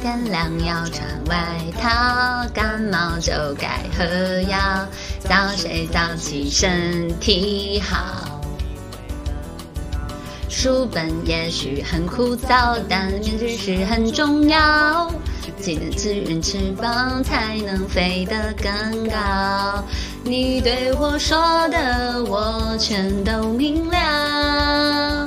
天凉要穿外套，感冒就该喝药，早睡早起身体好。书本也许很枯燥，但知识很重要。记得吃人吃饱，才能飞得更高。你对我说的，我全都明了。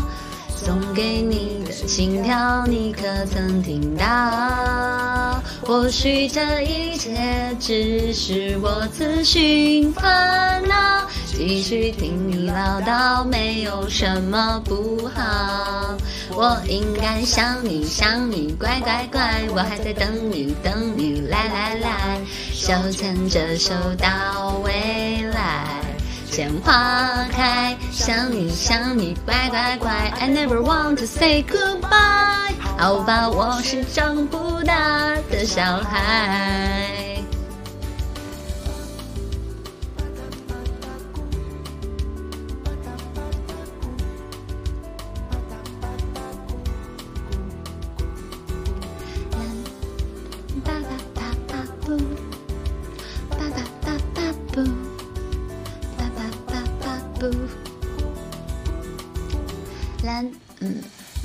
送给你心跳，你可曾听到？或许这一切只是我自寻烦恼，继续听你唠叨没有什么不好。我应该想你想你，乖乖乖，我还在等你等你，来来来，手牵着手到未来。鲜花开，想你想你，乖乖乖，I never want to say goodbye。好吧，我是长不大的小孩。嗯，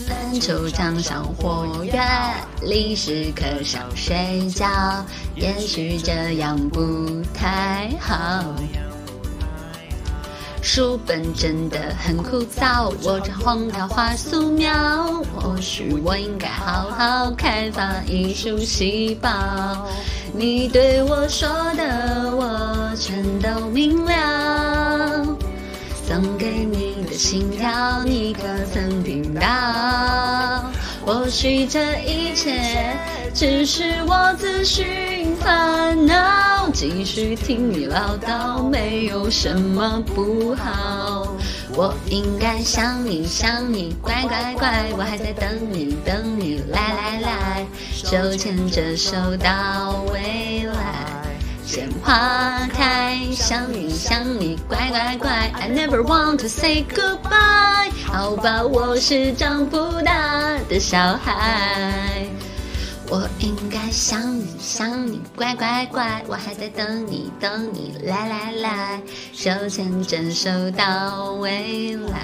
篮球场上活跃，历史课上睡觉，也许这样不太好。书本真的很枯燥，我这黄桃花素描，或许我应该好好开发艺术细胞。你对我说的，我全都明了。心跳，你可曾听到？或许这一切只是我自寻烦恼，继续听你唠叨没有什么不好。我应该想你想你，乖乖乖，我还在等你等你，来来来，手牵着手到未来。鲜花开，想你想你，乖乖乖，I never want to say goodbye。好吧，我是长不大的小孩。我应该想你想你，乖乖乖，我还在等你等你，来来来，手牵着手到未来。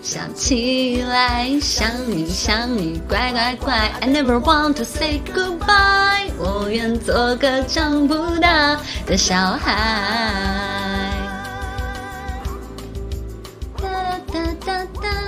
想起来，想你想你，乖乖乖，I never want to say goodbye。做个长不大的小孩。哒哒哒哒哒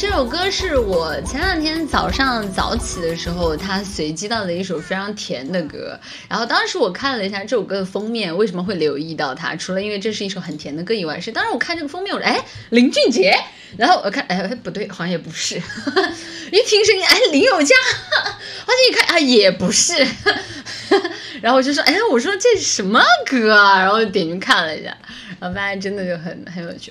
这首歌是我前两天早上早起的时候，他随机到的一首非常甜的歌。然后当时我看了一下这首歌的封面，为什么会留意到它？除了因为这是一首很甜的歌以外，是当时我看这个封面，我说哎林俊杰，然后我看哎不对，好像也不是，一听声音哎林宥嘉，而且一看啊 也不是，然后我就说哎我说这是什么歌啊？然后点进去看了一下，然后发现真的就很很有趣。